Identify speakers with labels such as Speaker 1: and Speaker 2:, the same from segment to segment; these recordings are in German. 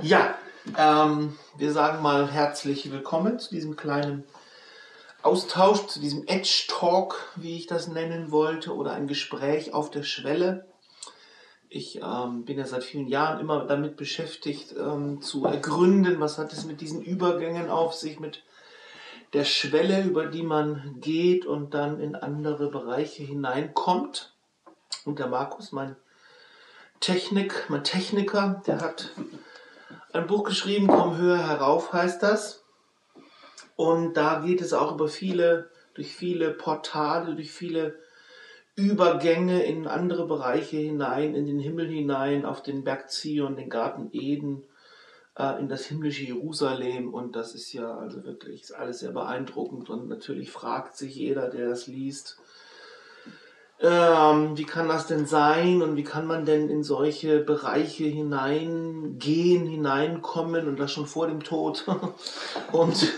Speaker 1: Ja, ähm, wir sagen mal herzlich willkommen zu diesem kleinen Austausch, zu diesem Edge Talk, wie ich das nennen wollte, oder ein Gespräch auf der Schwelle. Ich ähm, bin ja seit vielen Jahren immer damit beschäftigt, ähm, zu ergründen, was hat es mit diesen Übergängen auf sich, mit der Schwelle, über die man geht und dann in andere Bereiche hineinkommt. Und der Markus, mein Technik, mein Techniker, der hat ein Buch geschrieben, Komm höher herauf heißt das. Und da geht es auch über viele, durch viele Portale, durch viele Übergänge in andere Bereiche hinein, in den Himmel hinein, auf den Berg Zion, den Garten Eden, äh, in das himmlische Jerusalem. Und das ist ja also wirklich alles sehr beeindruckend. Und natürlich fragt sich jeder, der das liest, ähm, wie kann das denn sein und wie kann man denn in solche Bereiche hineingehen, hineinkommen und das schon vor dem Tod? und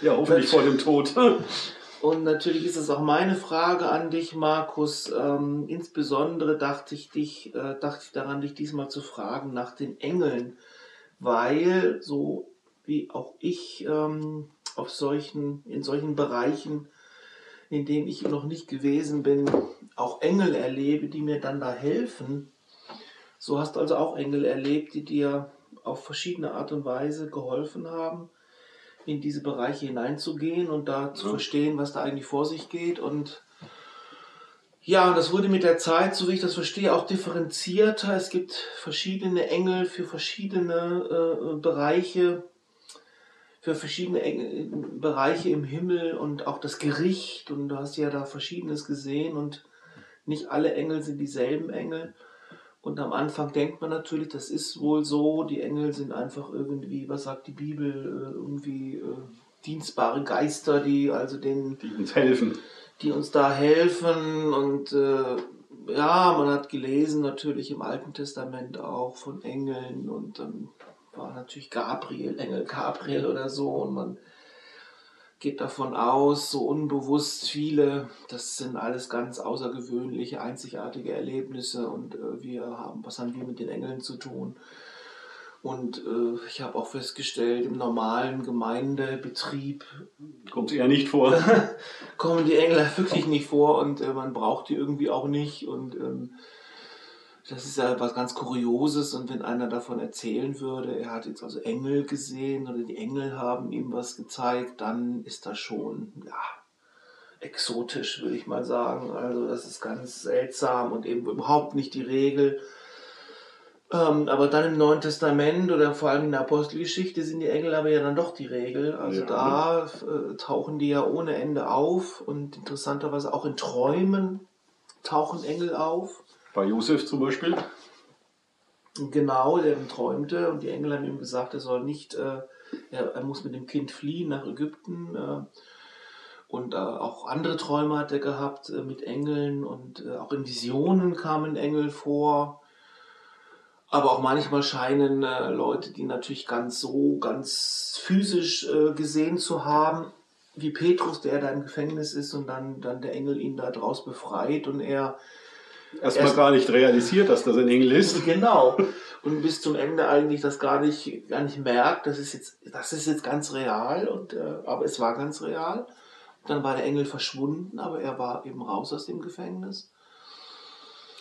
Speaker 2: ja, hoffentlich vor dem Tod.
Speaker 1: und natürlich ist es auch meine Frage an dich, Markus. Ähm, insbesondere dachte ich, dich, äh, dachte ich daran, dich diesmal zu fragen nach den Engeln, weil so wie auch ich ähm, auf solchen, in solchen Bereichen in denen ich noch nicht gewesen bin, auch Engel erlebe, die mir dann da helfen. So hast du also auch Engel erlebt, die dir auf verschiedene Art und Weise geholfen haben, in diese Bereiche hineinzugehen und da zu ja. verstehen, was da eigentlich vor sich geht. Und ja, das wurde mit der Zeit, so wie ich das verstehe, auch differenzierter. Es gibt verschiedene Engel für verschiedene äh, Bereiche für verschiedene Bereiche im Himmel und auch das Gericht und du hast ja da verschiedenes gesehen und nicht alle Engel sind dieselben Engel. Und am Anfang denkt man natürlich, das ist wohl so, die Engel sind einfach irgendwie, was sagt die Bibel, äh, irgendwie äh, dienstbare Geister, die also den...
Speaker 2: Die uns helfen.
Speaker 1: Die uns da helfen und äh, ja, man hat gelesen natürlich im Alten Testament auch von Engeln und dann war natürlich Gabriel, Engel Gabriel oder so und man geht davon aus, so unbewusst viele, das sind alles ganz außergewöhnliche, einzigartige Erlebnisse und äh, wir haben, was haben wir mit den Engeln zu tun? Und äh, ich habe auch festgestellt, im normalen Gemeindebetrieb
Speaker 2: kommt sie ja nicht vor.
Speaker 1: kommen die Engel wirklich nicht vor und äh, man braucht die irgendwie auch nicht und ähm, das ist ja was ganz Kurioses und wenn einer davon erzählen würde, er hat jetzt also Engel gesehen oder die Engel haben ihm was gezeigt, dann ist das schon, ja, exotisch, würde ich mal sagen. Also das ist ganz seltsam und eben überhaupt nicht die Regel. Ähm, aber dann im Neuen Testament oder vor allem in der Apostelgeschichte sind die Engel aber ja dann doch die Regel. Also ja. da äh, tauchen die ja ohne Ende auf und interessanterweise auch in Träumen tauchen Engel auf.
Speaker 2: Bei Josef zum Beispiel?
Speaker 1: Genau, der träumte und die Engel haben ihm gesagt, er soll nicht, äh, er, er, muss mit dem Kind fliehen nach Ägypten. Äh, und äh, auch andere Träume hat er gehabt äh, mit Engeln und äh, auch in Visionen kamen Engel vor. Aber auch manchmal scheinen äh, Leute, die natürlich ganz so, ganz physisch gesehen zu haben, wie Petrus, der da im Gefängnis ist und dann, dann der Engel ihn da draus befreit und er
Speaker 2: erstmal erst gar nicht realisiert, dass das ein Engel ist.
Speaker 1: Genau. Und bis zum Ende eigentlich das gar nicht, gar nicht merkt, das ist jetzt, das ist jetzt ganz real, und, äh, aber es war ganz real. Dann war der Engel verschwunden, aber er war eben raus aus dem Gefängnis.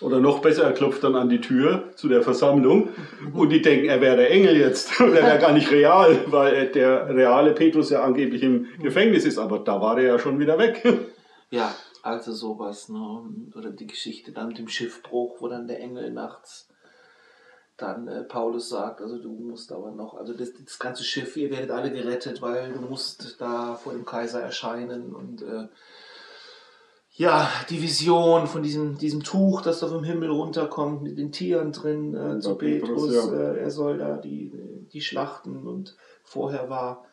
Speaker 2: Oder noch besser, er klopft dann an die Tür zu der Versammlung mhm. und die denken, er wäre der Engel jetzt und er wäre gar nicht real, weil der reale Petrus ja angeblich im Gefängnis ist, aber da war er ja schon wieder weg.
Speaker 1: Ja, also sowas, ne? Oder die Geschichte dann mit dem Schiffbruch, wo dann der Engel nachts dann äh, Paulus sagt, also du musst aber noch, also das, das, ganze Schiff, ihr werdet alle gerettet, weil du musst da vor dem Kaiser erscheinen und äh, ja, die Vision von diesem, diesem Tuch, das da vom Himmel runterkommt, mit den Tieren drin äh, zu Petrus, ja. äh, er soll da die, die schlachten und vorher war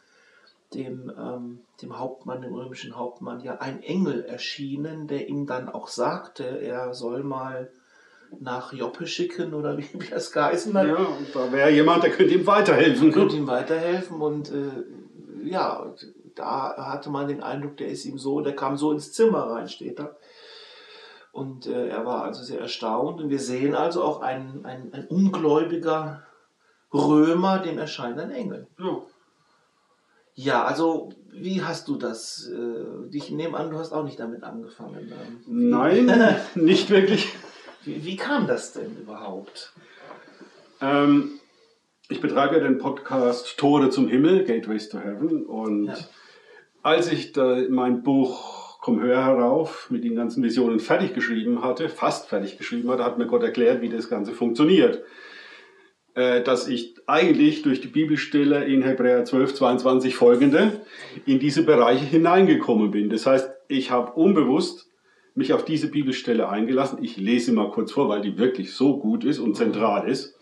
Speaker 1: dem, ähm, dem Hauptmann, dem römischen Hauptmann, ja ein Engel erschienen, der ihm dann auch sagte, er soll mal nach Joppe schicken oder wie, wie das geheißen hat.
Speaker 2: Ja, und da wäre jemand, der könnte ihm weiterhelfen.
Speaker 1: Könnte ihm weiterhelfen und äh, ja, da hatte man den Eindruck, der ist ihm so, der kam so ins Zimmer rein, steht da. Und äh, er war also sehr erstaunt und wir sehen also auch ein, ein, ein ungläubiger Römer, dem erscheint ein Engel.
Speaker 2: Ja.
Speaker 1: Ja, also wie hast du das? Äh, ich nehme an, du hast auch nicht damit angefangen. Ähm,
Speaker 2: Nein, nicht wirklich.
Speaker 1: Wie, wie kam das denn überhaupt?
Speaker 2: Ähm, ich betreibe ja den Podcast Tore zum Himmel, Gateways to Heaven. Und
Speaker 1: Ja.
Speaker 2: als ich mein Buch Komm höher herauf mit den ganzen Visionen fertig geschrieben hatte, fast fertig geschrieben hatte, hat mir Gott erklärt, wie das Ganze funktioniert. Äh, dass ich eigentlich durch die Bibelstelle in Hebräer 12, 22 folgende in diese Bereiche hineingekommen bin. Das heißt, ich habe unbewusst mich auf diese Bibelstelle eingelassen. Ich lese mal kurz vor, weil die wirklich so gut ist und zentral ist.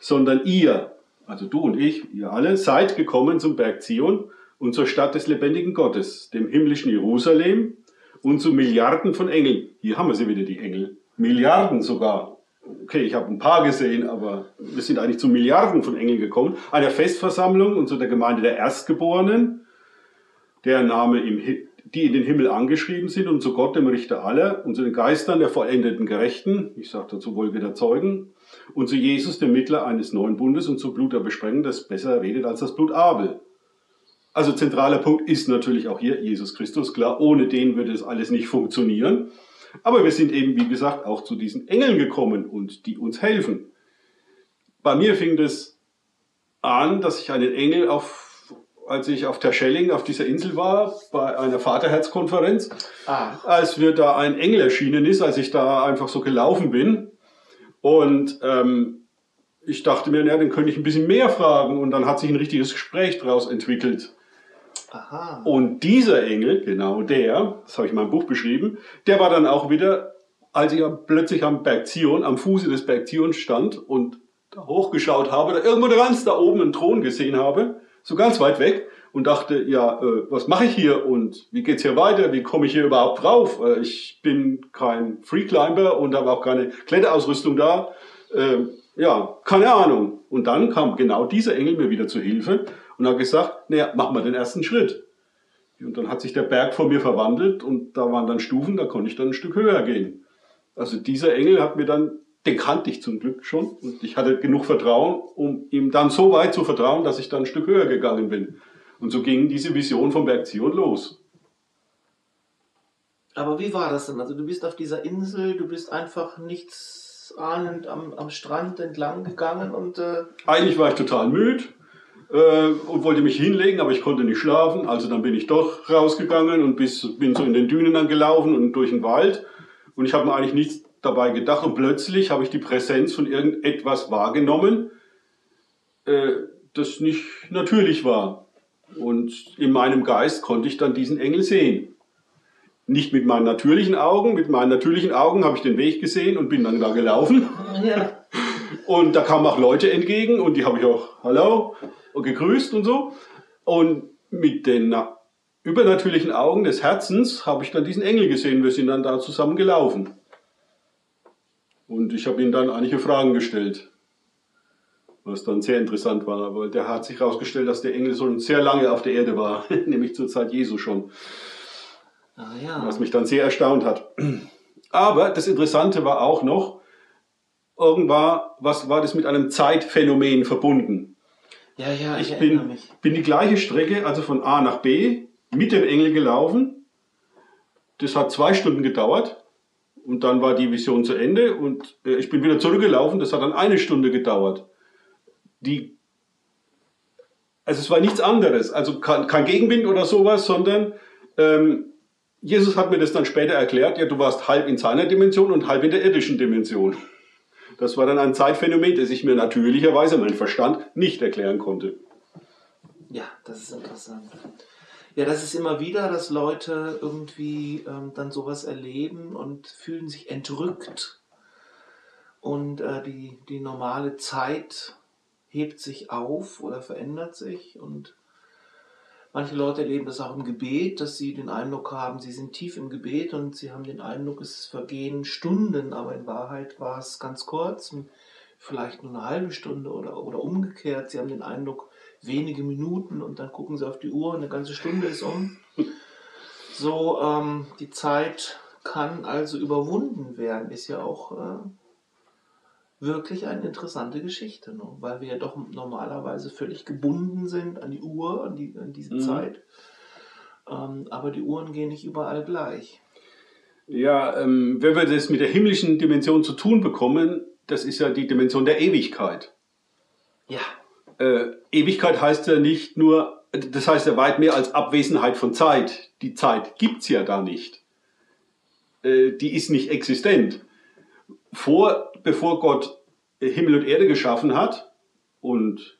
Speaker 2: Sondern ihr, also du und ich, ihr alle, seid gekommen zum Berg Zion und zur Stadt des lebendigen Gottes, dem himmlischen Jerusalem und zu Milliarden von Engeln. Hier haben wir sie wieder, die Engel. Milliarden sogar. Okay, ich habe ein paar gesehen, aber wir sind eigentlich zu Milliarden von Engeln gekommen. Einer Festversammlung und zu der Gemeinde der Erstgeborenen, deren Name im, Hi- die in den Himmel angeschrieben sind und zu Gott, dem Richter aller, und zu den Geistern der vollendeten Gerechten, ich sage dazu Wolke der Zeugen, und zu Jesus, dem Mittler eines neuen Bundes, und zu Blut der Besprengung, das besser redet als das Blut Abel. Also zentraler Punkt ist natürlich auch hier Jesus Christus. Klar, ohne den würde es alles nicht funktionieren. Aber wir sind eben, wie gesagt, auch zu diesen Engeln gekommen und die uns helfen. Bei mir fing das an, dass ich einen Engel auf, als ich auf Terschelling auf dieser Insel war, bei einer Vaterherzkonferenz,
Speaker 1: Ah,
Speaker 2: als wir da ein Engel erschienen ist, als ich da einfach so gelaufen bin. Und ähm, ich dachte mir, na, dann könnte ich ein bisschen mehr fragen. Und dann hat sich ein richtiges Gespräch daraus entwickelt.
Speaker 1: Aha.
Speaker 2: Und dieser Engel, genau der, das habe ich in meinem Buch beschrieben, der war dann auch wieder, als ich plötzlich am Berg Zion, am Fuße des Berg Zion stand und da hochgeschaut habe, da irgendwo ganz da oben einen Thron gesehen habe, so ganz weit weg und dachte, ja, äh, was mache ich hier und wie geht's hier weiter? Wie komme ich hier überhaupt drauf? Äh, ich bin kein Freeclimber und habe auch keine Kletterausrüstung da. Äh, ja, keine Ahnung. Und dann kam genau dieser Engel mir wieder zu Hilfe und hat gesagt, naja, mach mal den ersten Schritt. Und dann hat sich der Berg vor mir verwandelt und da waren dann Stufen, da konnte ich dann ein Stück höher gehen. Also dieser Engel hat mir dann, den kannte ich zum Glück schon und ich hatte genug Vertrauen, um ihm dann so weit zu vertrauen, dass ich dann ein Stück höher gegangen bin. Und so ging diese Vision vom Berg Zion los.
Speaker 1: Aber wie war das denn? Also du bist auf dieser Insel, du bist einfach nichts ahnend am, am Strand entlang gegangen und äh,
Speaker 2: Eigentlich war ich total müde äh, und wollte mich hinlegen, aber ich konnte nicht schlafen. Also dann bin ich doch rausgegangen und bis, bin so in den Dünen dann gelaufen und durch den Wald. Und ich habe mir eigentlich nichts dabei gedacht. Und plötzlich habe ich die Präsenz von irgendetwas wahrgenommen, äh, das nicht natürlich war. Und in meinem Geist konnte ich dann diesen Engel sehen. Nicht mit meinen natürlichen Augen. Mit meinen natürlichen Augen habe ich den Weg gesehen und bin dann da gelaufen.
Speaker 1: ja.
Speaker 2: Und da kamen auch Leute entgegen und die habe ich auch Hallo und gegrüßt und so. Und mit den na- übernatürlichen Augen des Herzens habe ich dann diesen Engel gesehen. Wir sind dann da zusammen gelaufen. Und ich habe ihm dann einige Fragen gestellt. Was dann sehr interessant war, aber der hat sich herausgestellt, dass der Engel schon sehr lange auf der Erde war, nämlich zur Zeit Jesu schon
Speaker 1: Ah, ja.
Speaker 2: was mich dann sehr erstaunt hat. Aber das Interessante war auch noch, irgendwann, was war das mit einem Zeitphänomen verbunden?
Speaker 1: Ja, ja, ich,
Speaker 2: Ich bin,
Speaker 1: mich.
Speaker 2: bin die gleiche Strecke, also von A nach B, mit dem Engel gelaufen. Das hat zwei Stunden gedauert und dann war die Vision zu Ende und äh, ich bin wieder zurückgelaufen. Das hat dann eine Stunde gedauert. Die, also es war nichts anderes, also kein, kein Gegenwind oder sowas, sondern ähm, Jesus hat mir das dann später erklärt, ja, du warst halb in seiner Dimension und halb in der irdischen Dimension. Das war dann ein Zeitphänomen, das ich mir natürlicherweise, mein Verstand, nicht erklären konnte.
Speaker 1: Ja, das ist interessant. Ja, das ist immer wieder, dass Leute irgendwie ähm, dann sowas erleben und fühlen sich entrückt. Und äh, die, die normale Zeit hebt sich auf oder verändert sich. Und manche Leute erleben das auch im Gebet, dass sie den Eindruck haben, sie sind tief im Gebet und sie haben den Eindruck, es vergehen Stunden, aber in Wahrheit war es ganz kurz, vielleicht nur eine halbe Stunde oder, oder umgekehrt. Sie haben den Eindruck, wenige Minuten und dann gucken sie auf die Uhr und eine ganze Stunde ist um. So, ähm, die Zeit kann also überwunden werden, ist ja auch äh, wirklich eine interessante Geschichte, ne? weil wir ja doch normalerweise völlig gebunden sind an die Uhr, an, die, an diese
Speaker 2: Mhm.
Speaker 1: Zeit. Ähm, aber die Uhren gehen nicht überall gleich.
Speaker 2: Ja, ähm, wenn wir das mit der himmlischen Dimension zu tun bekommen, das ist ja die Dimension der Ewigkeit.
Speaker 1: Ja,
Speaker 2: Äh, Ewigkeit heißt ja nicht nur, das heißt ja weit mehr als Abwesenheit von Zeit. Die Zeit gibt's ja da nicht. Äh, die ist nicht existent. Vor, bevor Gott Himmel und Erde geschaffen hat und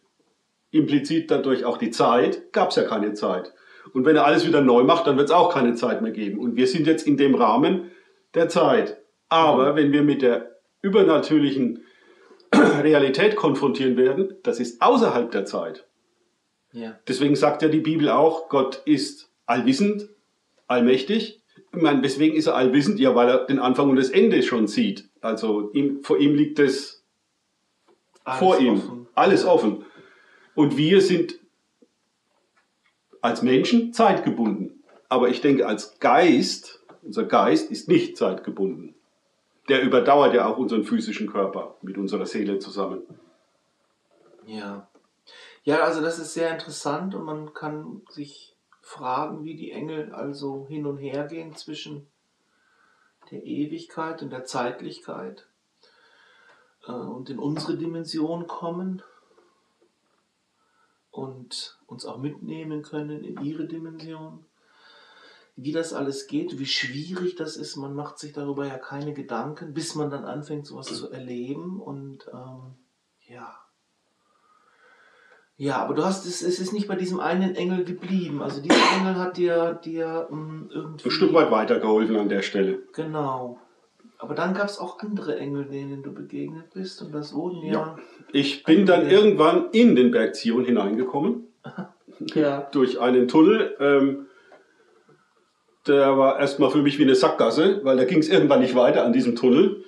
Speaker 2: implizit dadurch auch die Zeit, gab's ja keine Zeit. Und wenn er alles wieder neu macht, dann wird's auch keine Zeit mehr geben. Und wir sind jetzt in dem Rahmen der Zeit. Aber wenn wir mit der übernatürlichen Realität konfrontieren werden, das ist außerhalb der Zeit.
Speaker 1: ja,
Speaker 2: Deswegen sagt ja die Bibel auch, Gott ist allwissend, allmächtig. Ich meine, weswegen ist er allwissend? Ja, weil er den Anfang und das Ende schon sieht. Also ihm, vor ihm liegt es vor ihm,
Speaker 1: offen.
Speaker 2: alles offen. Und wir sind als Menschen zeitgebunden. Aber ich denke, als Geist, unser Geist ist nicht zeitgebunden. Der überdauert ja auch unseren physischen Körper mit unserer Seele zusammen.
Speaker 1: Ja. Ja, also das ist sehr interessant und man kann sich fragen, wie die Engel also hin und her gehen zwischen der Ewigkeit und der Zeitlichkeit äh, und in unsere Dimension kommen und uns auch mitnehmen können in ihre Dimension. Wie das alles geht, wie schwierig das ist, man macht sich darüber ja keine Gedanken, bis man dann anfängt, sowas zu erleben und ähm, ja. Ja, aber du hast es, es ist nicht bei diesem einen Engel geblieben. Also dieser Engel hat dir, dir ähm, irgendwie.
Speaker 2: Ein Stück weit weitergeholfen an der Stelle.
Speaker 1: Genau. Aber dann gab es auch andere Engel, denen du begegnet bist. Und das wurden ja.
Speaker 2: Ich bin dann
Speaker 1: Ja.
Speaker 2: irgendwann in den Berg Zion hineingekommen,
Speaker 1: Ja.
Speaker 2: durch einen Tunnel. Ähm, der war erstmal für mich wie eine Sackgasse, weil da ging es irgendwann nicht weiter an diesem Tunnel.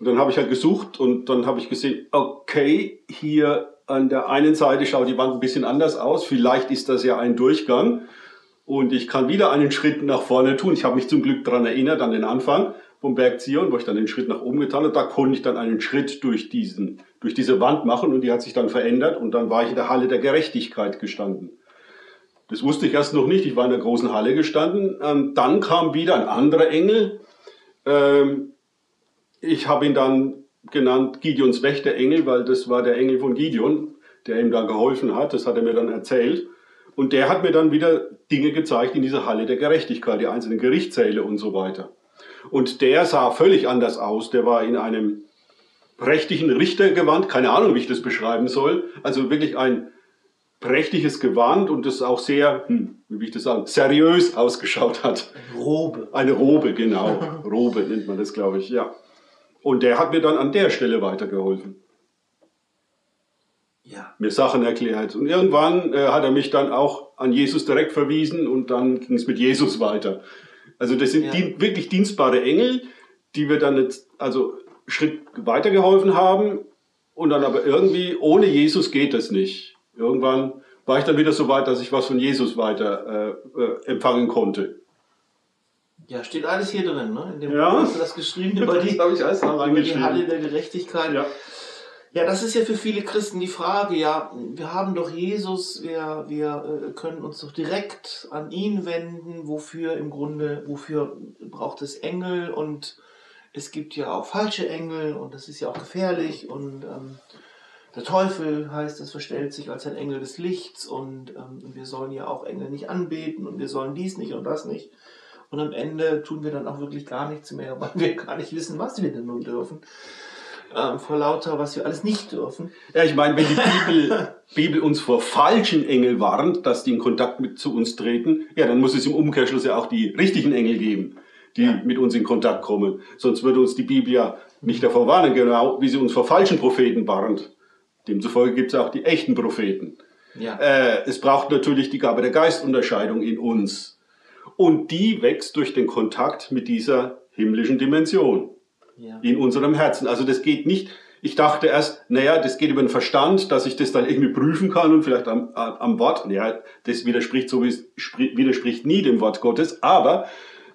Speaker 2: Und dann habe ich halt gesucht und dann habe ich gesehen, okay, hier an der einen Seite schaut die Wand ein bisschen anders aus. Vielleicht ist das ja ein Durchgang. Und ich kann wieder einen Schritt nach vorne tun. Ich habe mich zum Glück daran erinnert, an den Anfang vom Berg Zion, wo ich dann den Schritt nach oben getan habe. Da konnte ich dann einen Schritt durch, diesen, durch diese Wand machen und die hat sich dann verändert. Und dann war ich in der Halle der Gerechtigkeit gestanden. Das wusste ich erst noch nicht. Ich war in der großen Halle gestanden. Ähm, dann kam wieder ein anderer Engel. Ähm, ich habe ihn dann genannt Gideons Wächterengel, weil das war der Engel von Gideon, der ihm da geholfen hat. Das hat er mir dann erzählt. Und der hat mir dann wieder Dinge gezeigt in dieser Halle der Gerechtigkeit, die einzelnen Gerichtssäle und so weiter. Und der sah völlig anders aus. Der war in einem prächtigen Richtergewand, keine Ahnung, wie ich das beschreiben soll. Also wirklich ein prächtiges Gewand und das auch sehr, hm, wie will ich das sagen, seriös ausgeschaut hat.
Speaker 1: Robe.
Speaker 2: Eine Robe, genau. Robe nennt man das, glaube ich, ja. Und der hat mir dann an der Stelle weitergeholfen,
Speaker 1: Ja.
Speaker 2: mir Sachen erklärt. Und irgendwann äh, hat er mich dann auch an Jesus direkt verwiesen und dann ging es mit Jesus weiter. Also das sind
Speaker 1: Ja.
Speaker 2: die, wirklich dienstbare Engel, die wir dann jetzt also Schritt weitergeholfen haben und dann aber irgendwie ohne Jesus geht das nicht. Irgendwann war ich dann wieder so weit, dass ich was von Jesus weiter äh, äh, empfangen konnte.
Speaker 1: Ja, steht alles hier drin, ne? In dem
Speaker 2: Ja.
Speaker 1: Hast du das geschrieben über die,
Speaker 2: habe ich alles
Speaker 1: über die. Halle der Gerechtigkeit.
Speaker 2: Ja.
Speaker 1: Ja, das ist ja für viele Christen die Frage, ja, wir haben doch Jesus, wir, wir äh, können uns doch direkt an ihn wenden, wofür im Grunde, wofür braucht es Engel und es gibt ja auch falsche Engel und das ist ja auch gefährlich und ähm, der Teufel heißt, es verstellt sich als ein Engel des Lichts und ähm, wir sollen ja auch Engel nicht anbeten und wir sollen dies nicht und das nicht. Und am Ende tun wir dann auch wirklich gar nichts mehr, weil wir gar nicht wissen, was wir denn nun dürfen. Ähm, vor lauter, was wir alles nicht dürfen.
Speaker 2: Ja, ich meine, wenn die Bibel, Bibel uns vor falschen Engel warnt, dass die in Kontakt mit zu uns treten, ja, dann muss es im Umkehrschluss ja auch die richtigen Engel geben, die
Speaker 1: Ja.
Speaker 2: mit uns in Kontakt kommen. Sonst würde uns die Bibel ja nicht davor warnen, genau wie sie uns vor falschen Propheten warnt. Demzufolge gibt es auch die echten Propheten.
Speaker 1: Ja.
Speaker 2: Äh, es braucht natürlich die Gabe der Geistunterscheidung in uns. Und die wächst durch den Kontakt mit dieser himmlischen Dimension
Speaker 1: ja.
Speaker 2: in unserem Herzen. Also das geht nicht. Ich dachte erst, naja, das geht über den Verstand, dass ich das dann irgendwie prüfen kann und vielleicht am, am Wort. Ja, das widerspricht so widerspricht nie dem Wort Gottes. Aber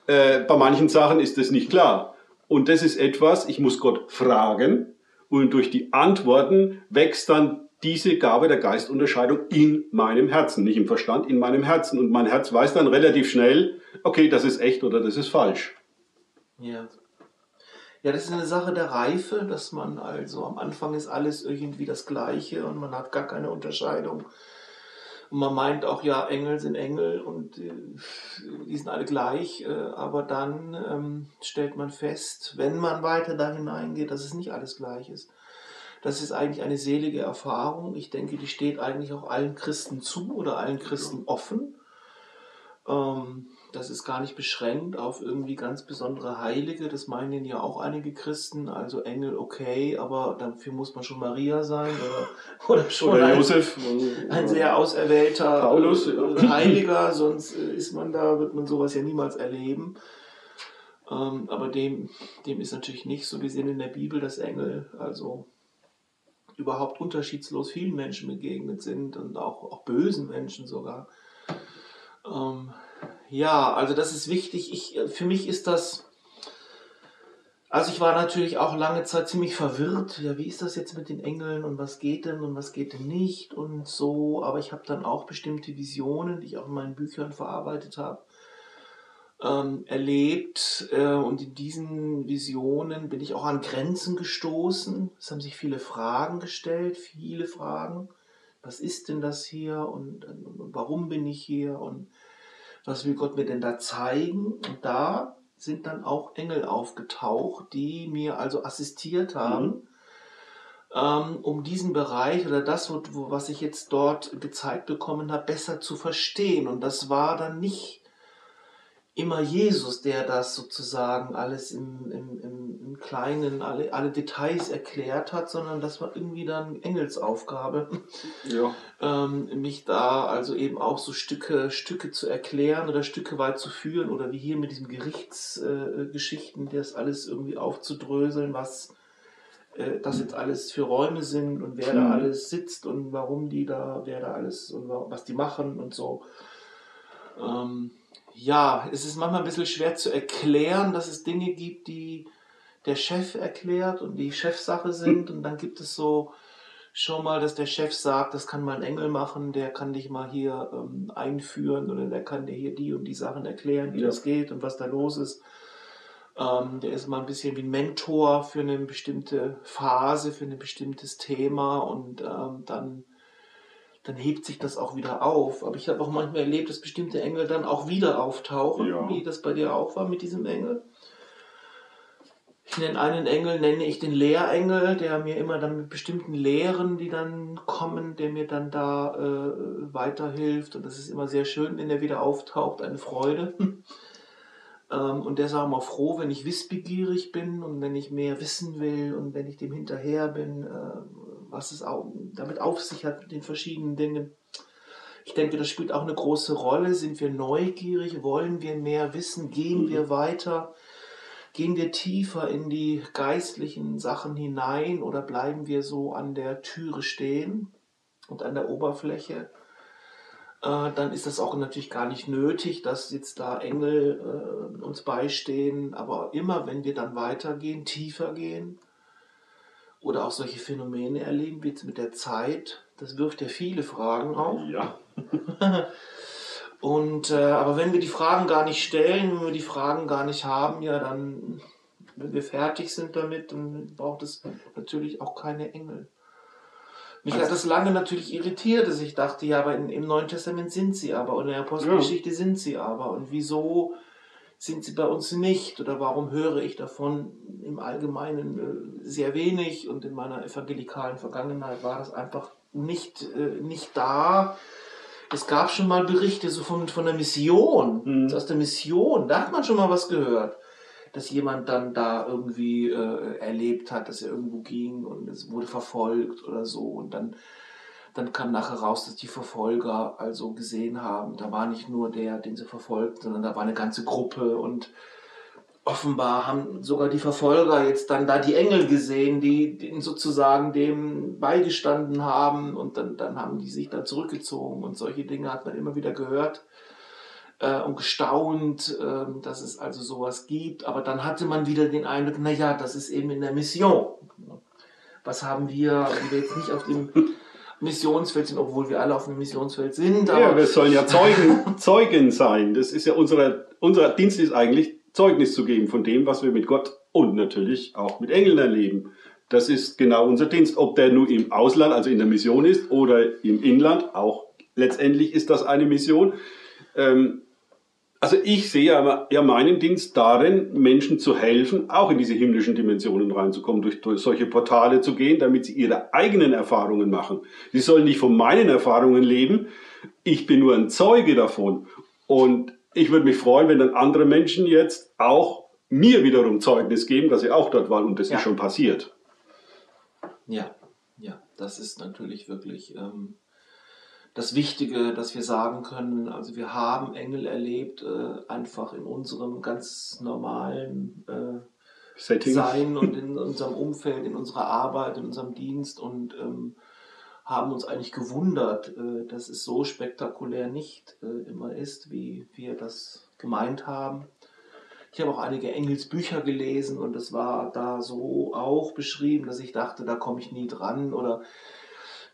Speaker 2: äh, bei manchen Sachen ist das nicht klar. Und das ist etwas, ich muss Gott fragen und durch die Antworten wächst dann diese Gabe der Geistunterscheidung in meinem Herzen, nicht im Verstand, in meinem Herzen. Und mein Herz weiß dann relativ schnell, okay, das ist echt oder das ist falsch.
Speaker 1: Ja. Ja, das ist eine Sache der Reife, dass man also am Anfang ist alles irgendwie das Gleiche und man hat gar keine Unterscheidung. Und man meint auch, ja, Engel sind Engel und äh, die sind alle gleich, äh, aber dann ähm, stellt man fest, wenn man weiter da hineingeht, dass es nicht alles gleich ist. Das ist eigentlich eine selige Erfahrung. Ich denke, die steht eigentlich auch allen Christen zu oder allen Christen offen. Ähm, das ist gar nicht beschränkt auf irgendwie ganz besondere Heilige. Das meinen ja auch einige Christen. Also Engel, okay, aber dafür muss man schon Maria sein oder, oder schon
Speaker 2: Oder
Speaker 1: ein,
Speaker 2: Josef.
Speaker 1: ein sehr auserwählter
Speaker 2: Paulus,
Speaker 1: äh, Heiliger. Sonst äh, ist man da, wird man sowas ja niemals erleben. Ähm, aber dem, dem ist natürlich nicht so. Wir sehen in der Bibel, dass Engel also überhaupt unterschiedslos vielen Menschen begegnet sind und auch, auch bösen Menschen sogar. Ähm, ja, also das ist wichtig. Ich, für mich ist das. Also ich war natürlich auch lange Zeit ziemlich verwirrt. Ja, wie ist das jetzt mit den Engeln und was geht denn und was geht denn nicht und so. Aber ich habe dann auch bestimmte Visionen, die ich auch in meinen Büchern verarbeitet habe, ähm, erlebt. Äh, und in diesen Visionen bin ich auch an Grenzen gestoßen. Es haben sich viele Fragen gestellt, viele Fragen. Was ist denn das hier und, und, warum bin ich hier und was will Gott mir denn da zeigen? Und da sind dann auch Engel aufgetaucht, die mir also assistiert haben, mhm. um diesen Bereich oder das, was ich jetzt dort gezeigt bekommen habe, besser zu verstehen. Und das war dann nicht immer Jesus, der das sozusagen alles im, im, im, im Kleinen, alle, alle Details erklärt hat, sondern das war irgendwie dann Engelsaufgabe,
Speaker 2: Ja.
Speaker 1: ähm, mich da also eben auch so Stücke, Stücke zu erklären oder Stücke weit zu führen oder wie hier mit diesen Gerichtsgeschichten, äh, das alles irgendwie aufzudröseln, was äh, das jetzt alles für Räume sind und wer da
Speaker 2: Mhm.
Speaker 1: alles sitzt und warum die da, wer da alles und wa- was die machen und so. Ähm, ja, es ist manchmal ein bisschen schwer zu erklären, dass es Dinge gibt, die der Chef erklärt und die Chefsache sind. Und dann gibt es so schon mal, dass der Chef sagt, das kann mal ein Engel machen, der kann dich mal hier ähm, einführen oder der kann dir hier die und die Sachen erklären, wie
Speaker 2: Ja.
Speaker 1: das geht und was da los ist. Ähm, der ist mal ein bisschen wie ein Mentor für eine bestimmte Phase, für ein bestimmtes Thema und ähm, dann dann hebt sich das auch wieder auf. Aber ich habe auch manchmal erlebt, dass bestimmte Engel dann auch wieder auftauchen,
Speaker 2: Ja.
Speaker 1: wie das bei dir auch war mit diesem Engel. Ich nenne einen Engel, nenne ich den Lehrengel, der mir immer dann mit bestimmten Lehren, die dann kommen, der mir dann da äh, weiterhilft. Und das ist immer sehr schön, wenn er wieder auftaucht, eine Freude. Ähm, und der ist auch immer froh, wenn ich wissbegierig bin und wenn ich mehr wissen will und wenn ich dem hinterher bin, äh, was es auch damit auf sich hat mit den verschiedenen Dingen. Ich denke, das spielt auch eine große Rolle. Sind wir neugierig? Wollen wir mehr wissen? Gehen wir weiter? Gehen wir tiefer in die geistlichen Sachen hinein oder bleiben wir so an der Türe stehen und an der Oberfläche? Äh, dann ist das auch natürlich gar nicht nötig, dass jetzt da Engel äh, uns beistehen. Aber immer, wenn wir dann weitergehen, tiefer gehen oder auch solche Phänomene erleben, wie jetzt mit der Zeit, das wirft ja viele Fragen auf.
Speaker 2: Ja.
Speaker 1: Und, äh, aber wenn wir die Fragen gar nicht stellen, wenn wir die Fragen gar nicht haben, ja, dann, wenn wir fertig sind damit, dann braucht es natürlich auch keine Engel. Mich
Speaker 2: Also-
Speaker 1: hat das lange natürlich irritiert, dass ich dachte, ja, aber in, im Neuen Testament sind sie aber und in der Apostelgeschichte sind sie aber. Und wieso sind sie bei uns nicht? Oder warum höre ich davon im Allgemeinen äh, sehr wenig? Und in meiner evangelikalen Vergangenheit war das einfach nicht, äh, nicht da. Es gab schon mal Berichte so von, von der Mission,
Speaker 2: Mhm.
Speaker 1: aus der Mission, da hat man schon mal was gehört, dass jemand dann da irgendwie äh, erlebt hat, dass er irgendwo ging und es wurde verfolgt oder so und dann, dann kam nachher raus, dass die Verfolger also gesehen haben, da war nicht nur der, den sie verfolgt, sondern da war eine ganze Gruppe und offenbar haben sogar die Verfolger jetzt dann da die Engel gesehen, die, die sozusagen dem beigestanden haben und dann, dann haben die sich da zurückgezogen und solche Dinge hat man immer wieder gehört äh, und gestaunt, äh, dass es also sowas gibt. Aber dann hatte man wieder den Eindruck, naja, das ist eben in der Mission. was haben wir, wenn wir jetzt nicht auf dem Missionsfeld sind, obwohl wir alle auf dem Missionsfeld sind.
Speaker 2: ja, wir sollen ja Zeugen, Zeugen sein. Das ist ja unsere, unser Dienst ist eigentlich, Zeugnis zu geben von dem, was wir mit Gott und natürlich auch mit Engeln erleben. Das ist genau unser Dienst. Ob der nur im Ausland, also in der Mission ist, oder im Inland, auch letztendlich ist das eine Mission. Ähm, also ich sehe ja meinen Dienst darin, Menschen zu helfen, auch in diese himmlischen Dimensionen reinzukommen, durch, durch solche Portale zu gehen, damit sie ihre eigenen Erfahrungen machen. Sie sollen nicht von meinen Erfahrungen leben. Ich bin nur ein Zeuge davon. Und ich würde mich freuen, wenn dann andere Menschen jetzt auch mir wiederum Zeugnis geben, dass sie auch dort waren und das ja. ist schon passiert.
Speaker 1: Ja, ja, das ist natürlich wirklich ähm, das Wichtige, dass wir sagen können, also wir haben Engel erlebt, äh, einfach in unserem ganz normalen äh, Sein und in unserem Umfeld, in unserer Arbeit, in unserem Dienst und ähm, haben uns eigentlich gewundert, äh, dass es so spektakulär nicht äh, immer ist, wie wir das gemeint haben. Ich habe auch einige Engelsbücher gelesen und es war da so auch beschrieben, dass ich dachte, da komme ich nie dran oder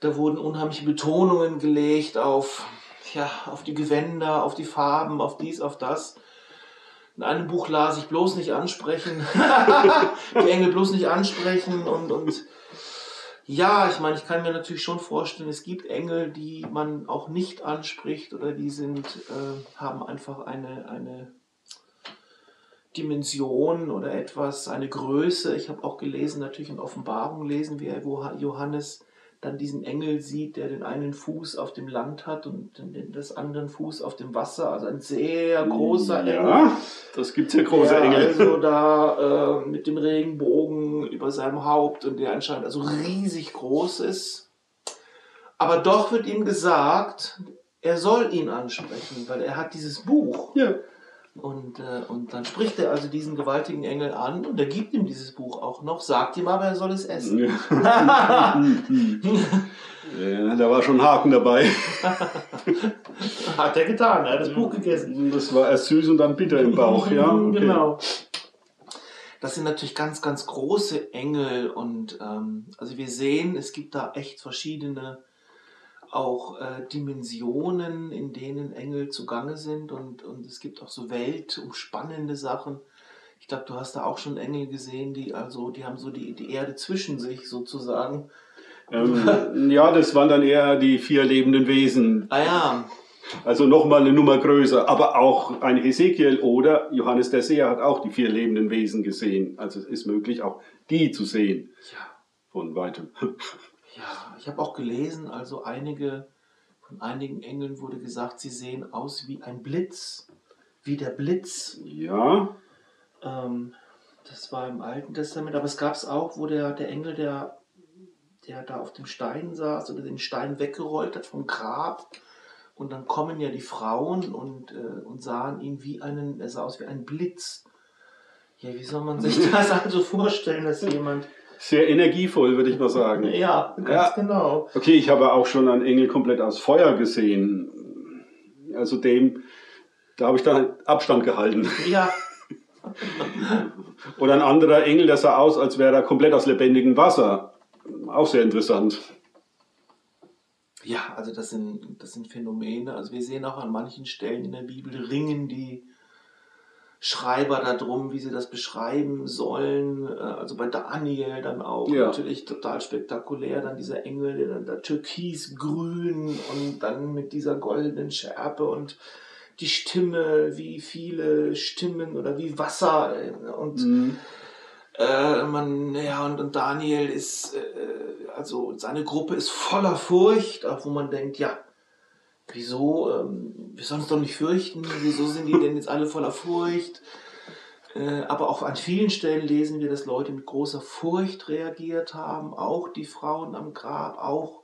Speaker 1: da wurden unheimliche Betonungen gelegt auf, ja, auf die Gewänder, auf die Farben, auf dies, auf das. In einem Buch las ich bloß nicht ansprechen, die Engel bloß nicht ansprechen und, und ja, ich meine, ich kann mir natürlich schon vorstellen, es gibt Engel, die man auch nicht anspricht oder die sind, äh, haben einfach eine, eine Dimension oder etwas, eine Größe. Ich habe auch gelesen, natürlich in Offenbarung lesen wir, wo Johannes dann diesen Engel sieht, der den einen Fuß auf dem Land hat und den, das anderen Fuß auf dem Wasser. Also ein sehr großer ja, Engel.
Speaker 2: Das gibt ja große Engel.
Speaker 1: Also da äh, mit dem Regenbogen über seinem Haupt und der anscheinend also riesig groß ist. Aber doch wird ihm gesagt, er soll ihn ansprechen, weil er hat dieses Buch.
Speaker 2: Ja.
Speaker 1: Und, äh, und dann spricht er also diesen gewaltigen Engel an und er gibt ihm dieses Buch auch noch, sagt ihm aber, er soll es essen.
Speaker 2: ja, da war schon Haken dabei.
Speaker 1: Hat er getan, er hat das Buch gegessen.
Speaker 2: Das war erst süß und dann bitter im Bauch, ja.
Speaker 1: Okay. Genau. Das sind natürlich ganz, ganz große Engel und ähm, also wir sehen, es gibt da echt verschiedene auch äh, Dimensionen, in denen Engel zugange sind und, und es gibt auch so weltumspannende Sachen. Ich glaube, du hast da auch schon Engel gesehen, die also, die haben so die, die Erde zwischen sich sozusagen.
Speaker 2: Ähm, ja, das waren dann eher die vier lebenden Wesen.
Speaker 1: Ah ja.
Speaker 2: Also nochmal eine Nummer größer. Aber auch ein Hesekiel oder Johannes der Seher hat auch die vier lebenden Wesen gesehen. Also es ist möglich, auch die zu sehen.
Speaker 1: Ja.
Speaker 2: Von weitem.
Speaker 1: Ja, ich habe auch gelesen, also einige, von einigen Engeln wurde gesagt, sie sehen aus wie ein Blitz, wie der Blitz.
Speaker 2: Ja.
Speaker 1: Ähm, das war im Alten Testament, aber es gab es auch, wo der, der Engel, der, der da auf dem Stein saß oder den Stein weggerollt hat vom Grab. Und dann kommen ja die Frauen und, äh, und sahen ihn wie einen, er sah aus wie ein Blitz. Ja, wie soll man sich das also vorstellen, dass jemand
Speaker 2: sehr energievoll, würde ich mal sagen.
Speaker 1: Ja, ganz ja. genau.
Speaker 2: Okay, ich habe auch schon einen Engel komplett aus Feuer gesehen. Also dem, da habe ich dann Abstand gehalten.
Speaker 1: Ja.
Speaker 2: Oder ein anderer Engel, der sah aus, als wäre er komplett aus lebendigem Wasser. Auch sehr interessant.
Speaker 1: Ja, also das sind, das sind Phänomene. Also wir sehen auch an manchen Stellen in der Bibel ringen die Schreiber darum, wie sie das beschreiben sollen. Äh, also bei Daniel dann auch ja. natürlich total spektakulär. Dann dieser Engel, der dann da türkisgrün und dann mit dieser goldenen Schärpe und die Stimme, wie viele Stimmen oder wie Wasser äh, und mhm. äh, man, ja, und, und Daniel ist, äh, also seine Gruppe ist voller Furcht, auch wo man denkt, ja, wieso, ähm, wir sollen uns doch nicht fürchten, wieso sind die denn jetzt alle voller Furcht? Äh, aber auch an vielen Stellen lesen wir, dass Leute mit großer Furcht reagiert haben, auch die Frauen am Grab, auch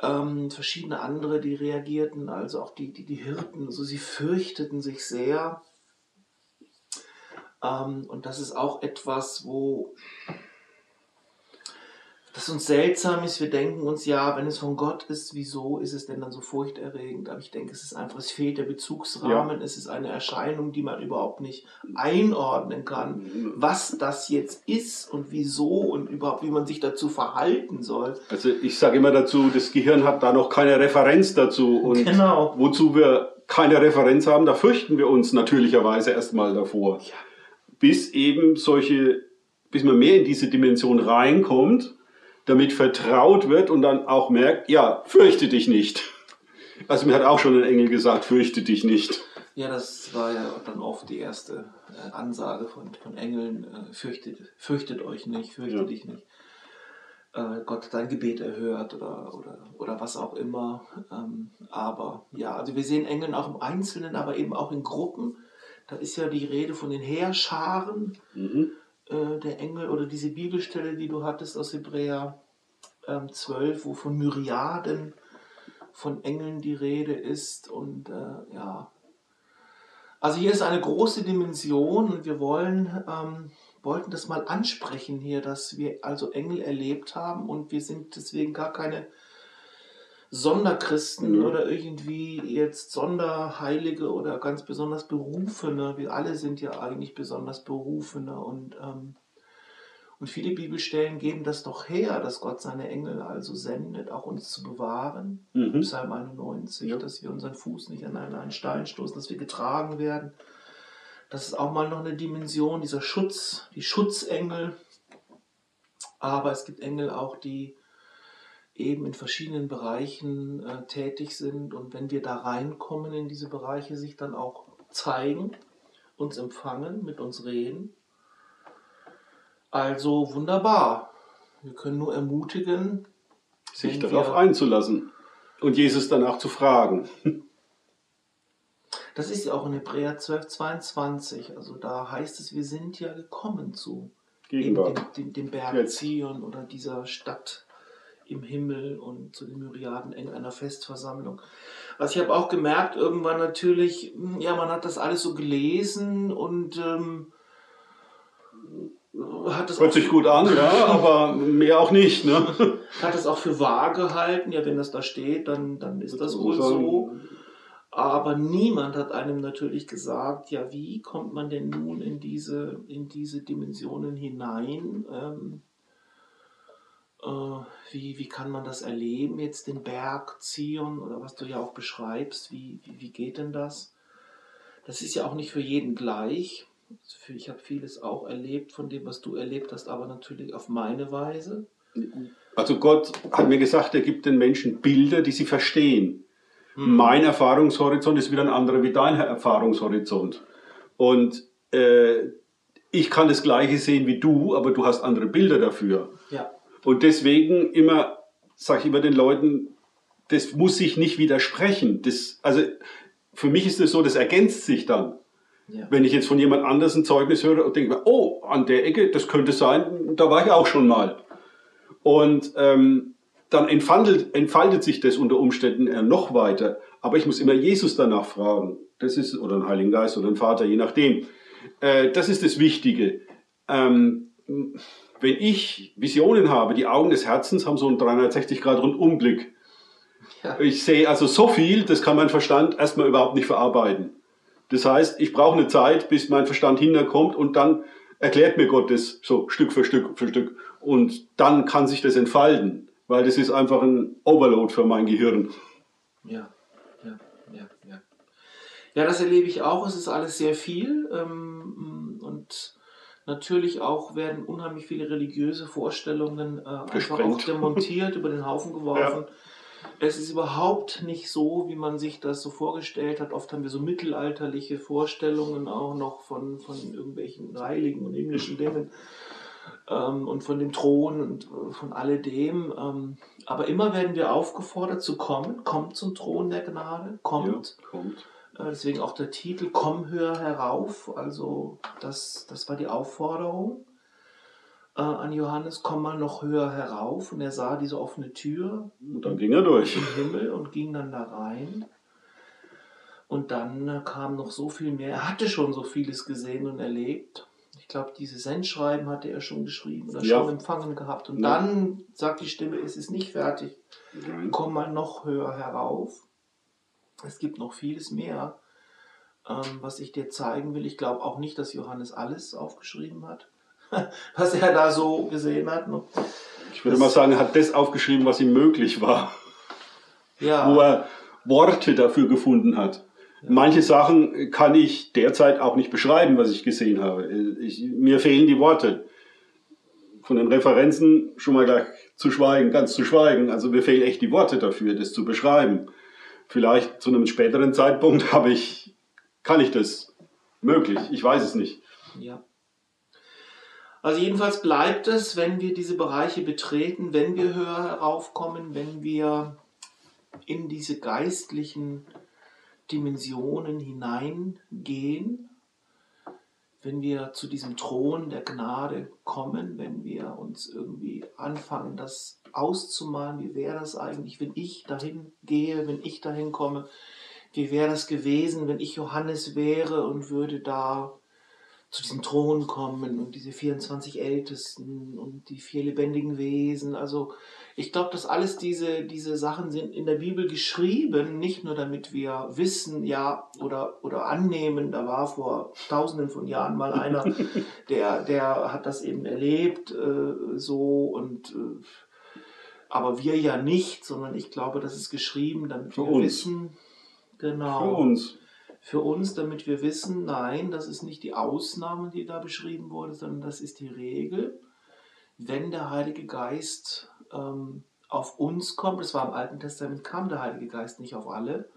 Speaker 1: ähm, verschiedene andere, die reagierten, also auch die, die, die Hirten, also sie fürchteten sich sehr. Ähm, und das ist auch etwas, wo dass uns seltsam ist. Wir denken uns, ja, wenn es von Gott ist, wieso ist es denn dann so furchterregend? Aber ich denke, es ist einfach, es fehlt der Bezugsrahmen. Ja. Es ist eine Erscheinung, die man überhaupt nicht einordnen kann, was das jetzt ist und wieso und überhaupt, wie man sich dazu verhalten soll.
Speaker 2: Also ich sage immer dazu, das Gehirn hat da noch keine Referenz dazu. Und genau. wozu wir keine Referenz haben, da fürchten wir uns natürlicherweise erstmal davor. Ja. Bis eben solche, bis man mehr in diese Dimension reinkommt damit vertraut wird und dann auch merkt, ja, fürchte dich nicht. Also mir hat auch schon ein Engel gesagt, fürchte dich nicht.
Speaker 1: Ja, das war ja dann oft die erste äh, Ansage von, von Engeln, äh, fürchtet, fürchtet euch nicht, fürchte ja. dich nicht. Äh, Gott dein Gebet erhört oder, oder, oder was auch immer. Ähm, aber ja, also wir sehen Engeln auch im Einzelnen, aber eben auch in Gruppen. Da ist ja die Rede von den Heerscharen. Mhm. Äh, der Engel oder diese Bibelstelle, die du hattest aus Hebräer ähm, 12, wo von Myriaden von Engeln die Rede ist. Und äh, ja, also hier ist eine große Dimension und wir wollen, ähm, wollten das mal ansprechen hier, dass wir also Engel erlebt haben und wir sind deswegen gar keine Sonderchristen mhm. oder irgendwie jetzt Sonderheilige oder ganz besonders Berufene. Wir alle sind ja eigentlich besonders Berufene und, ähm, und viele Bibelstellen geben das doch her, dass Gott seine Engel also sendet, auch uns zu bewahren. Mhm. Psalm 91, ja. dass wir unseren Fuß nicht an einen Stein stoßen, dass wir getragen werden. Das ist auch mal noch eine Dimension, dieser Schutz, die Schutzengel. Aber es gibt Engel auch, die eben in verschiedenen Bereichen äh, tätig sind und wenn wir da reinkommen in diese Bereiche, sich dann auch zeigen, uns empfangen, mit uns reden. Also wunderbar. Wir können nur ermutigen,
Speaker 2: sich darauf einzulassen und Jesus danach zu fragen.
Speaker 1: Das ist ja auch in Hebräer 12, 22. Also da heißt es, wir sind ja gekommen zu dem, dem, dem, Berg Zion oder dieser Stadt im Himmel und zu den Myriaden in einer Festversammlung. Also ich habe auch gemerkt, irgendwann natürlich, ja, man hat das alles so gelesen und ähm,
Speaker 2: hat es Hört sich gut an, ja, aber mehr auch nicht. Ne?
Speaker 1: Hat es auch für wahr gehalten, ja, wenn das da steht, dann, dann ist das wohl so. Aber niemand hat einem natürlich gesagt, ja, wie kommt man denn nun in diese, in diese Dimensionen hinein? Ähm, äh, wie, wie kann man das erleben, jetzt den Berg ziehen oder was du ja auch beschreibst, wie, wie, wie geht denn das? Das ist ja auch nicht für jeden gleich. Ich habe vieles auch erlebt von dem, was du erlebt hast, aber natürlich auf meine Weise.
Speaker 2: Also Gott hat mir gesagt, er gibt den Menschen Bilder, die sie verstehen. Hm. Mein Erfahrungshorizont ist wieder ein anderer wie dein Erfahrungshorizont. Und äh, ich kann das Gleiche sehen wie du, aber du hast andere Bilder dafür. Ja. Und deswegen immer, sage ich immer den Leuten, das muss sich nicht widersprechen. Das, also für mich ist es so, das ergänzt sich dann. Ja. Wenn ich jetzt von jemand anders ein Zeugnis höre und denke, oh, an der Ecke, das könnte sein, da war ich auch schon mal. Und ähm, dann entfaltet, entfaltet sich das unter Umständen noch weiter. Aber ich muss immer Jesus danach fragen. Das ist, oder einen Heiligen Geist oder einen Vater, je nachdem. Äh, das ist das Wichtige. Ähm, wenn ich Visionen habe, die Augen des Herzens haben so einen 360-Grad-Rundumblick. Ja. Ich sehe also so viel, das kann mein Verstand erstmal überhaupt nicht verarbeiten. Das heißt, ich brauche eine Zeit, bis mein Verstand hinterkommt und dann erklärt mir Gott das so Stück für Stück für Stück. Und dann kann sich das entfalten, weil das ist einfach ein Overload für mein Gehirn.
Speaker 1: Ja, ja, ja, ja. Ja, das erlebe ich auch. Es ist alles sehr viel ähm, und Natürlich auch werden unheimlich viele religiöse Vorstellungen äh, einfach auch demontiert, über den Haufen geworfen. Ja. Es ist überhaupt nicht so, wie man sich das so vorgestellt hat. Oft haben wir so mittelalterliche Vorstellungen auch noch von, von irgendwelchen heiligen und himmlischen Dingen ähm, und von dem Thron und äh, von alledem. Ähm, aber immer werden wir aufgefordert zu kommen. Kommt zum Thron der Gnade. Kommt. Ja, kommt. Äh, deswegen auch der Titel Komm höher herauf. Also das, das war die Aufforderung äh, an Johannes, komm mal noch höher herauf. Und er sah diese offene Tür.
Speaker 2: Und dann ging er durch.
Speaker 1: Im Himmel und ging dann da rein. Und dann äh, kam noch so viel mehr. Er hatte schon so vieles gesehen und erlebt. Ich ich glaube, diese Sendschreiben hatte er schon geschrieben oder
Speaker 2: Ja.
Speaker 1: schon empfangen gehabt. Und
Speaker 2: Ja.
Speaker 1: dann sagt die Stimme, es ist nicht fertig.
Speaker 2: Nein.
Speaker 1: Komm mal noch höher herauf. Es gibt noch vieles mehr, ähm, was ich dir zeigen will. Ich glaube auch nicht, dass Johannes alles aufgeschrieben hat, was er da so gesehen hat. ne?
Speaker 2: Ich würde mal sagen, er hat das aufgeschrieben, was ihm möglich war,
Speaker 1: Ja,
Speaker 2: wo er Worte dafür gefunden hat. Manche Sachen kann ich derzeit auch nicht beschreiben, was ich gesehen habe. Ich, mir fehlen die Worte. Von den Referenzen schon mal gleich zu schweigen, ganz zu schweigen. Also mir fehlen echt die Worte dafür, das zu beschreiben. Vielleicht zu einem späteren Zeitpunkt habe ich, kann ich das möglich. Ich weiß es nicht.
Speaker 1: Ja. Also jedenfalls bleibt es, wenn wir diese Bereiche betreten, wenn wir höher heraufkommen, wenn wir in diese geistlichen Dimensionen hineingehen, wenn wir zu diesem Thron der Gnade kommen, wenn wir uns irgendwie anfangen, das auszumalen, wie wäre das eigentlich, wenn ich dahin gehe, wenn ich dahin komme, wie wäre das gewesen, wenn ich Johannes wäre und würde da zu diesem Thron kommen und diese 24 Ältesten und die vier lebendigen Wesen. Also ich glaube, dass alles diese, diese Sachen sind in der Bibel geschrieben, nicht nur damit wir wissen, ja, oder, oder annehmen, da war vor tausenden von Jahren mal einer, der, der hat das eben erlebt, äh, so und äh, aber wir ja nicht, sondern ich glaube, das ist geschrieben, damit
Speaker 2: Für
Speaker 1: wir
Speaker 2: uns.
Speaker 1: wissen, genau
Speaker 2: Für uns.
Speaker 1: für uns, damit wir wissen, nein, das ist nicht die Ausnahme, die da beschrieben wurde, sondern das ist die Regel. Wenn der Heilige Geist ähm, auf uns kommt, das war im Alten Testament, kam der Heilige Geist nicht auf alle,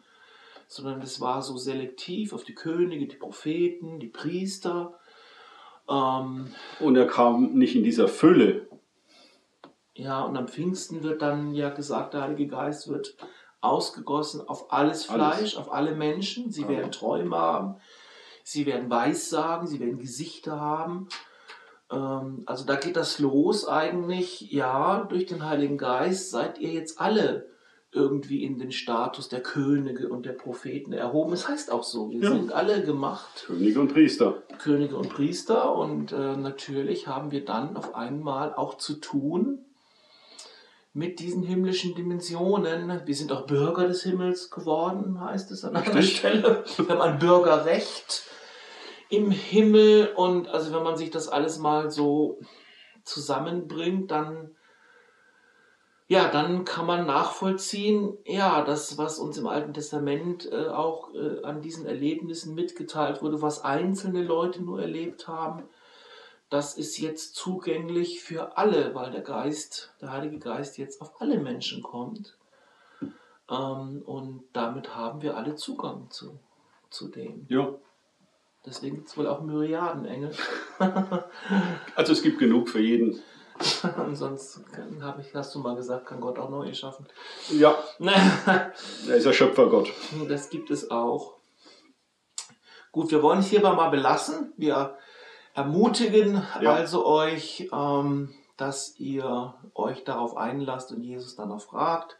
Speaker 1: sondern es war so selektiv auf die Könige, die Propheten, die Priester. Ähm,
Speaker 2: Und er kam nicht in dieser Fülle.
Speaker 1: Ja, und am Pfingsten wird dann ja gesagt, der Heilige Geist wird ausgegossen auf alles Fleisch,
Speaker 2: Alles.
Speaker 1: auf alle Menschen. Sie
Speaker 2: Alles.
Speaker 1: werden Träume haben, sie werden Weissagen, sie werden Gesichter haben. Ähm, also da geht das los eigentlich, ja, durch den Heiligen Geist seid ihr jetzt alle irgendwie in den Status der Könige und der Propheten erhoben. Es heißt auch so, wir
Speaker 2: Ja.
Speaker 1: sind alle gemacht
Speaker 2: Könige und Priester.
Speaker 1: Könige und Priester und äh, natürlich haben wir dann auf einmal auch zu tun mit diesen himmlischen Dimensionen. Wir sind auch Bürger des Himmels geworden, heißt es an einer. Stelle. Wir haben ein Bürgerrecht im Himmel und also wenn man sich das alles mal so zusammenbringt, dann ja, dann kann man nachvollziehen, ja, das, was uns im Alten Testament äh, auch äh, an diesen Erlebnissen mitgeteilt wurde, was einzelne Leute nur erlebt haben, das ist jetzt zugänglich für alle, weil der Geist, der Heilige Geist jetzt auf alle Menschen kommt. Ähm, und damit haben wir alle Zugang zu, zu dem.
Speaker 2: Ja.
Speaker 1: Deswegen gibt es wohl auch Myriaden Engel.
Speaker 2: Also es gibt genug für jeden.
Speaker 1: und sonst kann- hab ich, hast du mal gesagt, kann Gott auch neue schaffen.
Speaker 2: Ja, er ist ja Schöpfergott.
Speaker 1: Das gibt es auch. Gut, wir wollen es hierbei mal belassen. Wir ermutigen
Speaker 2: Ja.
Speaker 1: also euch, ähm, dass ihr euch darauf einlasst und Jesus danach fragt.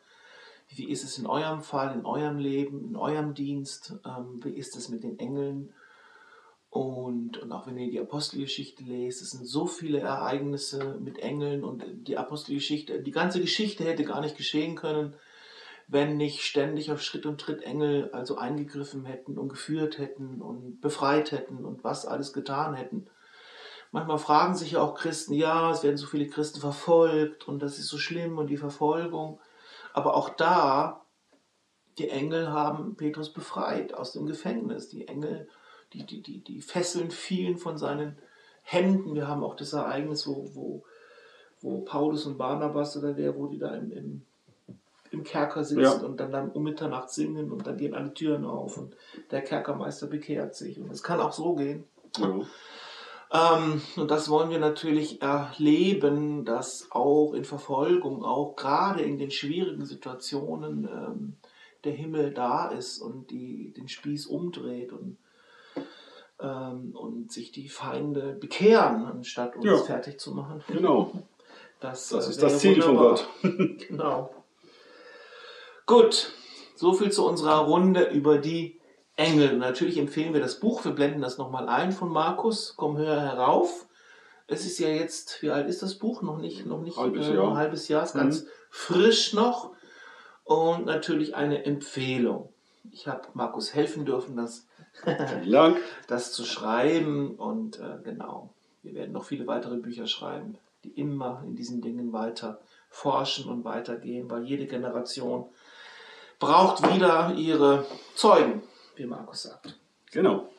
Speaker 1: Wie ist es in eurem Fall, in eurem Leben, in eurem Dienst? Ähm, wie ist es mit den Engeln? Und, und auch wenn ihr die Apostelgeschichte lest, es sind so viele Ereignisse mit Engeln und die Apostelgeschichte, die ganze Geschichte hätte gar nicht geschehen können, wenn nicht ständig auf Schritt und Tritt Engel also eingegriffen hätten und geführt hätten und befreit hätten und was alles getan hätten. Manchmal fragen sich ja auch Christen, ja, es werden so viele Christen verfolgt und das ist so schlimm und die Verfolgung. Aber auch da, die Engel haben Petrus befreit aus dem Gefängnis. Die Engel, die, die, die, die Fesseln fielen von seinen Händen. Wir haben auch das Ereignis, wo, wo, wo Paulus und Barnabas oder der, wo die da im, im, im Kerker sitzen
Speaker 2: Ja.
Speaker 1: und dann, dann um Mitternacht singen und dann gehen alle Türen auf und der Kerkermeister bekehrt sich. Und es kann auch so gehen.
Speaker 2: Ja.
Speaker 1: Ähm, und das wollen wir natürlich erleben, dass auch in Verfolgung, auch gerade in den schwierigen Situationen, ähm, der Himmel da ist und die, den Spieß umdreht und, ähm, und sich die Feinde bekehren, anstatt uns
Speaker 2: Ja.
Speaker 1: fertig zu machen.
Speaker 2: Genau.
Speaker 1: Das,
Speaker 2: Das
Speaker 1: äh,
Speaker 2: ist das Ziel von
Speaker 1: wunderbar.
Speaker 2: Gott.
Speaker 1: Genau. Gut, soviel zu unserer Runde über die Engel. Natürlich empfehlen wir das Buch, wir blenden das nochmal ein von Markus, komm höher herauf. Es ist ja jetzt, wie alt ist das Buch? Noch nicht, noch nicht
Speaker 2: Halbes
Speaker 1: äh,
Speaker 2: Jahr.
Speaker 1: ein halbes Jahr, ist ganz frisch noch. Und natürlich eine Empfehlung. Ich habe Markus helfen dürfen, das, das zu schreiben. Und äh, genau, wir werden noch viele weitere Bücher schreiben, die immer in diesen Dingen weiter forschen und weitergehen, weil jede Generation braucht wieder ihre Zeugen, wie Markus sagt.
Speaker 2: Genau.